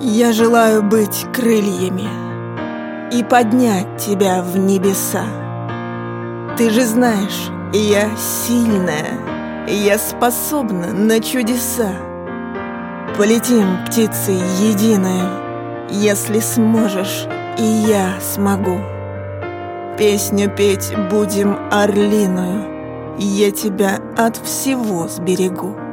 Я желаю быть крыльями и поднять тебя в небеса. Ты же знаешь, я сильная, я способна на чудеса. Полетим, птицы единая, если сможешь, и я смогу. Песню петь будем орлиную, я тебя от всего сберегу.